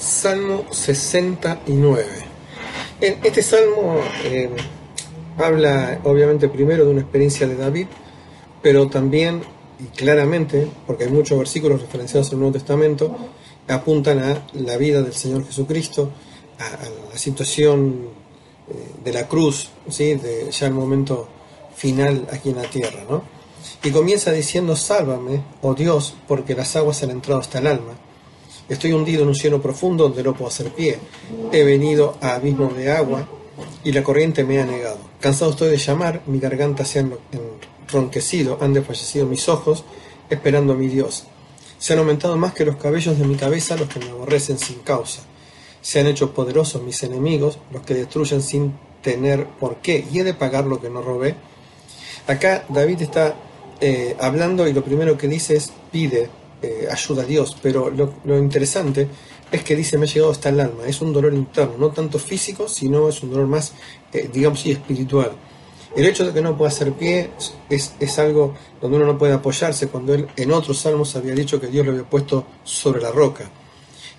Salmo 69. En este salmo eh, habla obviamente primero de una experiencia de David, pero también y claramente, porque hay muchos versículos referenciados en el Nuevo Testamento, apuntan a la vida del Señor Jesucristo, a, la situación eh, de la cruz, ¿sí? de ya el momento final aquí en la tierra. ¿no? Y comienza diciendo, sálvame, oh Dios, porque las aguas han entrado hasta el alma Estoy hundido en un cielo profundo donde no puedo hacer pie. He venido a abismos de agua y la corriente me ha negado. Cansado estoy de llamar, mi garganta se ha enronquecido, han desfallecido mis ojos, esperando a mi Dios. Se han aumentado más que los cabellos de mi cabeza los que me aborrecen sin causa. Se han hecho poderosos mis enemigos, los que destruyen sin tener por qué, y he de pagar lo que no robé. Acá David está eh, hablando y lo primero que dice es pide, eh, ayuda a Dios, pero lo, interesante es que dice, me ha llegado hasta el alma, es un dolor interno, no tanto físico, sino es un dolor más, eh, digamos, espiritual. El hecho de que no pueda hacer pie es, es, algo donde uno no puede apoyarse, cuando él en otros salmos había dicho que Dios lo había puesto sobre la roca.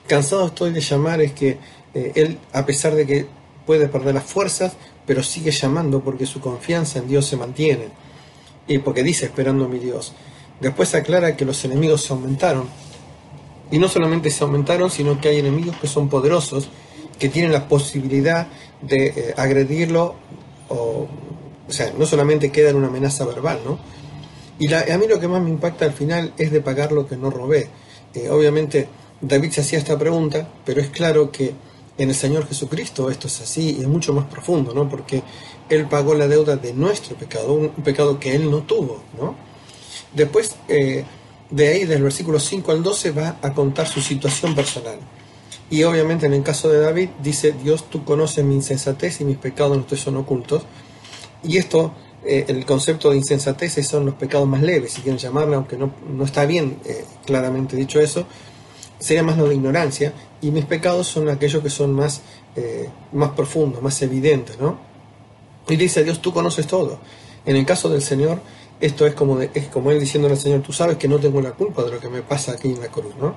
Cansado estoy de llamar es que eh, él, a pesar de que puede perder las fuerzas, pero sigue llamando porque su confianza en Dios se mantiene. Y porque dice, esperando a mi Dios. Después aclara que los enemigos se aumentaron. Y no solamente se aumentaron, sino que hay enemigos que son poderosos, que tienen la posibilidad de eh, agredirlo, o, o, sea, no solamente queda en una amenaza verbal, ¿no? Y a mí lo que más me impacta al final es de pagar lo que no robé. Eh, obviamente David se hacía esta pregunta, pero es claro que en el Señor Jesucristo esto es así y es mucho más profundo, ¿no? Porque Él pagó la deuda de nuestro pecado, un pecado que Él no tuvo, ¿no? Después, eh, de ahí, del versículo 5 al 12, va a contar su situación personal. Y obviamente en el caso de David dice, Dios, tú conoces mi insensatez y mis pecados no te son ocultos. Y esto, eh, el concepto de insensatez son los pecados más leves, si quieren llamarlo, aunque no, no está bien eh, claramente dicho eso, sería más lo de ignorancia, y mis pecados son aquellos que son más, más profundos, más evidentes, ¿no? Y dice, Dios, tú conoces todo. En el caso del Señor, esto es como, es como él diciéndole al Señor, tú sabes que no tengo la culpa de lo que me pasa aquí en la cruz, ¿no?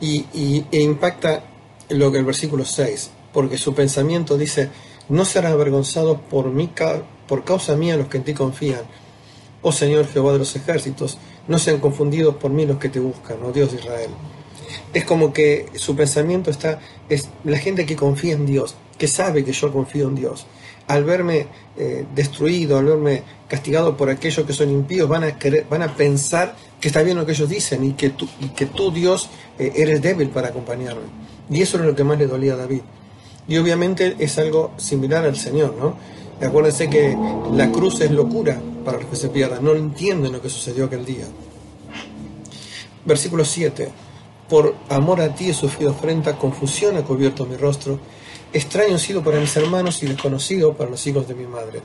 Y, e impacta lo que el versículo 6, porque su pensamiento dice, no serán avergonzados por, mi, por causa mía los que en ti confían. Oh Señor Jehová de los ejércitos, no sean confundidos por mí los que te buscan, oh Dios de Israel. Es como que su pensamiento está, es la gente que confía en Dios, que sabe que yo confío en Dios, al verme eh, destruido, al verme castigado por aquellos que son impíos, van a, querer, van a pensar que está bien lo que ellos dicen y que tú, y que tú Dios, eh, eres débil para acompañarme. Y eso es lo que más le dolía a David. Y obviamente es algo similar al Señor, ¿no? Acuérdense que la cruz es locura para los que se pierdan, no entienden lo que sucedió aquel día. Versículo 7. Por amor a ti he sufrido afrenta, confusión ha cubierto mi rostro extraño sido para mis hermanos y desconocido para los hijos de mi madre.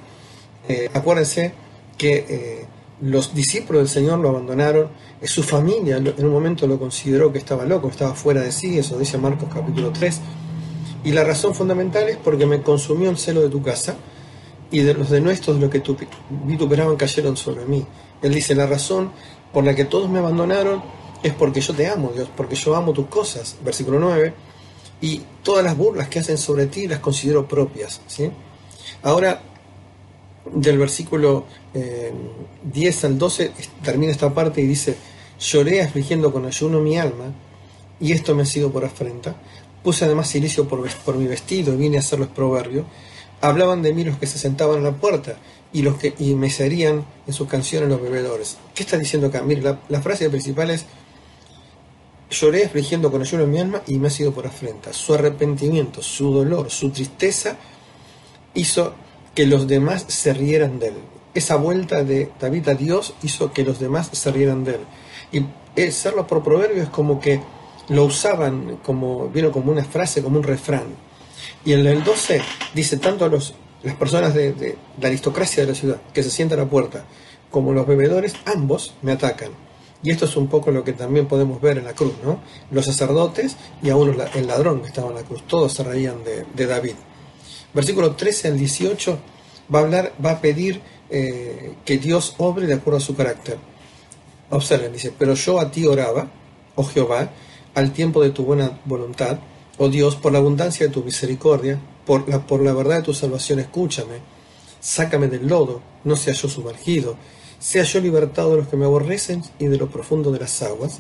Eh, acuérdense que eh, los discípulos del Señor lo abandonaron, eh, su familia en un momento lo consideró que estaba loco, estaba fuera de sí, eso dice Marcos capítulo 3, y la razón fundamental es porque me consumió el celo de tu casa y de los de nuestros lo que tu, vituperaban cayeron sobre mí. Él dice, la razón por la que todos me abandonaron es porque yo te amo, Dios, porque yo amo tus cosas. Versículo 9 y todas las burlas que hacen sobre ti las considero propias. ¿sí? Ahora, del versículo 10 eh, al 12 termina esta parte y dice, lloré afligiendo con ayuno mi alma, y esto me ha sido por afrenta. Puse además silicio por, mi vestido y vine a hacerlos proverbio. Hablaban de mí los que se sentaban a la puerta y los que y me serían en sus canciones los bebedores. ¿Qué está diciendo acá? Mire, la frase principal es Lloré afligiendo con ayuno en mi alma y me ha sido por afrenta. Su arrepentimiento, su dolor, su tristeza hizo que los demás se rieran de él. Esa vuelta de David a Dios hizo que los demás se rieran de él. Y el serlo por proverbio es como que lo usaban como, vino como una frase, como un refrán. Y en el 12 dice tanto a los, las personas de, de la aristocracia de la ciudad que se sientan a la puerta como los bebedores, ambos me atacan. Y esto es un poco lo que también podemos ver en la cruz, ¿no? Los sacerdotes y aún el ladrón que estaba en la cruz, todos se reían de, David. Versículo 13 al 18 va a hablar, va a pedir eh, que Dios obre de acuerdo a su carácter. Observen, dice, pero yo a ti oraba, oh Jehová, al tiempo de tu buena voluntad, Oh Dios, por la abundancia de tu misericordia, por la, por la verdad de tu salvación, escúchame. Sácame del lodo, no sea yo sumergido, sea yo libertado de los que me aborrecen y de lo profundo de las aguas.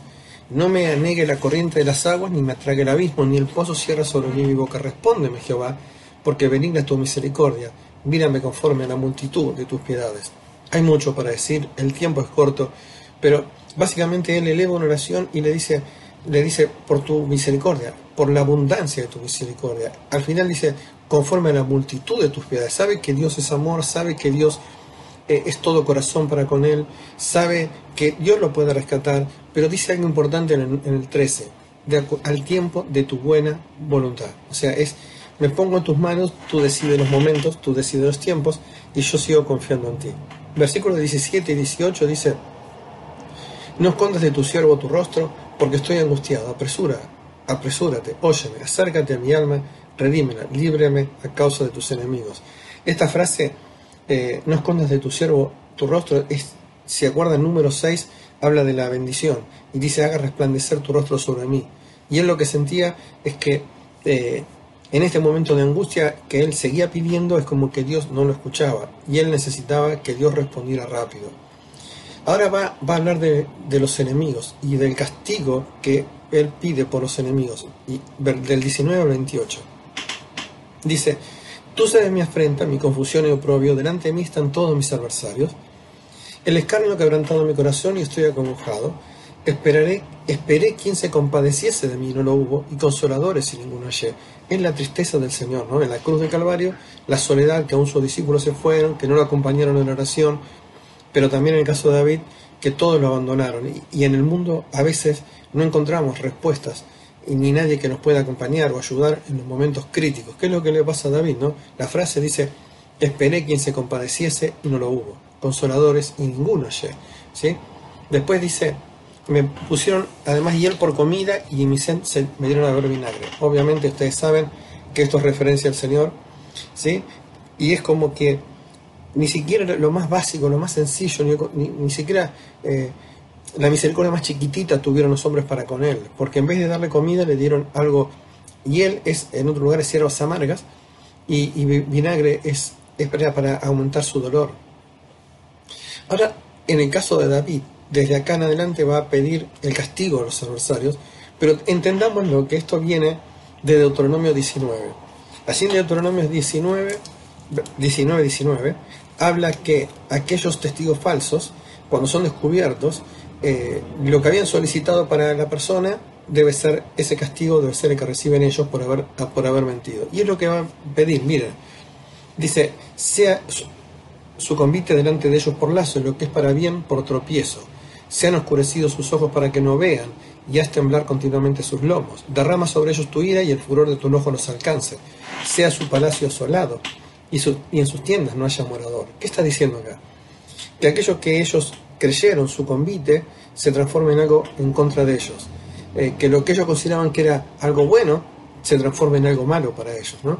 No me anegue la corriente de las aguas, ni me atrague el abismo, ni el pozo cierra sobre mí mi boca. Respóndeme, Jehová, porque benigna es tu misericordia. Mírame conforme a la multitud de tus piedades. Hay mucho para decir, el tiempo es corto, pero básicamente él eleva una oración y le dice, le dice, por tu misericordia, por la abundancia de tu misericordia. Al final dice, conforme a la multitud de tus piedades. Sabe que Dios es amor, sabe que Dios eh, es todo corazón para con él, sabe que Dios lo puede rescatar, pero dice algo importante en el, 13, al tiempo de tu buena voluntad. O sea, es, me pongo en tus manos, tú decides los momentos, tú decides los tiempos, y yo sigo confiando en ti. Versículos 17 y 18 dice, no escondas de tu siervo tu rostro, porque estoy angustiado. Apresura, apresúrate, óyeme, acércate a mi alma, redímela, líbrame a causa de tus enemigos. Esta frase, eh, no escondas de tu siervo tu rostro, es, si acuerdan, número 6, habla de la bendición y dice, haga resplandecer tu rostro sobre mí. Y él lo que sentía es que eh, en este momento de angustia que él seguía pidiendo es como que Dios no lo escuchaba y él necesitaba que Dios respondiera rápido. Ahora va, a hablar de, los enemigos y del castigo que él pide por los enemigos, y, del 19 al 28. Dice, tú sabes mi afrenta, mi confusión y oprobio, delante de mí están todos mis adversarios. El escarnio ha quebrantado mi corazón y estoy acongojado. Esperaré, esperé quien se compadeciese de mí, no lo hubo, y consoladores y ninguno hallé. Es la tristeza del Señor, ¿no? En la cruz del Calvario, la soledad que aún sus discípulos se fueron, que no lo acompañaron en la oración, pero también en el caso de David, que todos lo abandonaron. Y, en el mundo a veces no encontramos respuestas y ni nadie que nos pueda acompañar o ayudar en los momentos críticos. ¿Qué es lo que le pasa a David? No? La frase dice, esperé quien se compadeciese y no lo hubo. Consoladores y ninguno hallé. ¿sí? Después dice, me pusieron además hiel por comida y mi sed se me dieron a beber vinagre. Obviamente ustedes saben que esto es referencia al Señor, ¿sí? Y es como que ni siquiera lo más básico, lo más sencillo, ni, siquiera eh, la misericordia más chiquitita tuvieron los hombres para con él, porque en vez de darle comida le dieron algo, y él es en otro lugar es hierbas amargas, y, vinagre es, es para, para aumentar su dolor. Ahora, en el caso de David, desde acá en adelante va a pedir el castigo a los adversarios, pero entendamos que esto viene de Deuteronomio 19. Así en Deuteronomio 19, 19, 19, habla que aquellos testigos falsos, cuando son descubiertos, eh, lo que habían solicitado para la persona debe ser, ese castigo debe ser el que reciben ellos por haber, por haber mentido. Y es lo que va a pedir, miren, dice, sea su, convite delante de ellos por lazo, lo que es para bien por tropiezo. Sean oscurecidos sus ojos para que no vean, y haz temblar continuamente sus lomos. Derrama sobre ellos tu ira y el furor de tu enojo los alcance. Sea su palacio asolado y, en sus tiendas no haya morador. ¿Qué está diciendo acá? Que aquellos que ellos creyeron su convite se transforme en algo en contra de ellos. Eh, que lo que ellos consideraban que era algo bueno se transforme en algo malo para ellos. ¿no?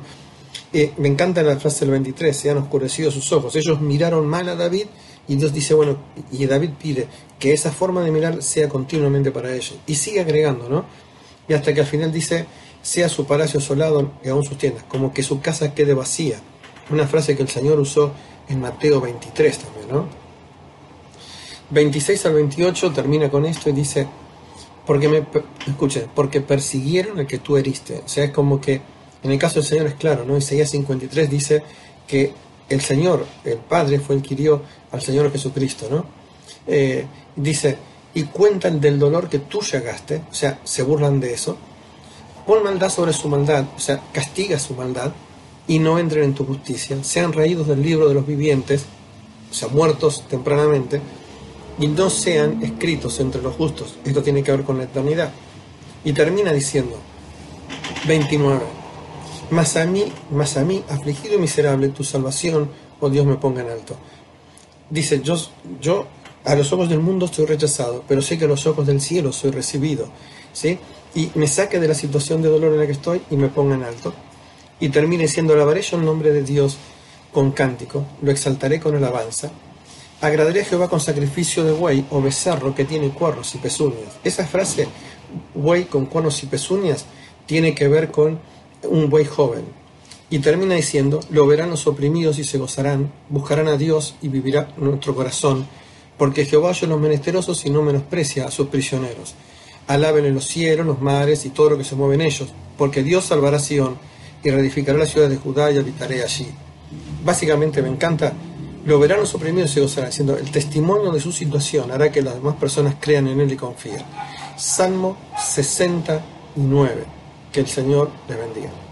Eh, me encanta la frase del 23, se han oscurecido sus ojos. Ellos miraron mal a David y Dios dice, bueno, y David pide que esa forma de mirar sea continuamente para ellos. Y sigue agregando, ¿no? Y hasta que al final dice, sea su palacio asolado y aún sus tiendas, como que su casa quede vacía una frase que el Señor usó en Mateo 23 también, ¿no? 26 al 28 termina con esto y dice, porque me, escuchen, porque persiguieron al que tú heriste. O sea, es como que en el caso del Señor es claro, ¿no? Isaías 53 dice que el Señor, el Padre, fue el que hirió al Señor Jesucristo, ¿no? Eh, dice, y cuentan del dolor que tú llegaste, o sea, se burlan de eso, pon maldad sobre su maldad, o sea, castiga su maldad, y no entren en tu justicia, sean raídos del libro de los vivientes, o sea, muertos tempranamente, y no sean escritos entre los justos. Esto tiene que ver con la eternidad. Y termina diciendo, 29, mas a mí, mas a mí, afligido y miserable, tu salvación, oh Dios, me ponga en alto. Dice, yo, yo a los ojos del mundo estoy rechazado, pero sé que a los ojos del cielo soy recibido. ¿sí? Y me saque de la situación de dolor en la que estoy y me ponga en alto y termine siendo alabaré yo el nombre de Dios con cántico, lo exaltaré con alabanza. Agradaré a Jehová con sacrificio de buey o becerro que tiene cuernos y pezuñas. Esa frase, buey con cuernos y pezuñas, tiene que ver con un buey joven. Y termina diciendo, lo verán los oprimidos y se gozarán, buscarán a Dios y vivirá nuestro corazón, porque Jehová oyó los menesterosos y no menosprecia a sus prisioneros. Alaben en los cielos, los mares y todo lo que se mueve en ellos, porque Dios salvará a Sion y reedificará la ciudad de Judá y habitaré allí. Básicamente me encanta, lo verán los oprimidos y se gozarán, diciendo, el testimonio de su situación hará que las demás personas crean en él y confíen. Salmo 69. Que el Señor les bendiga.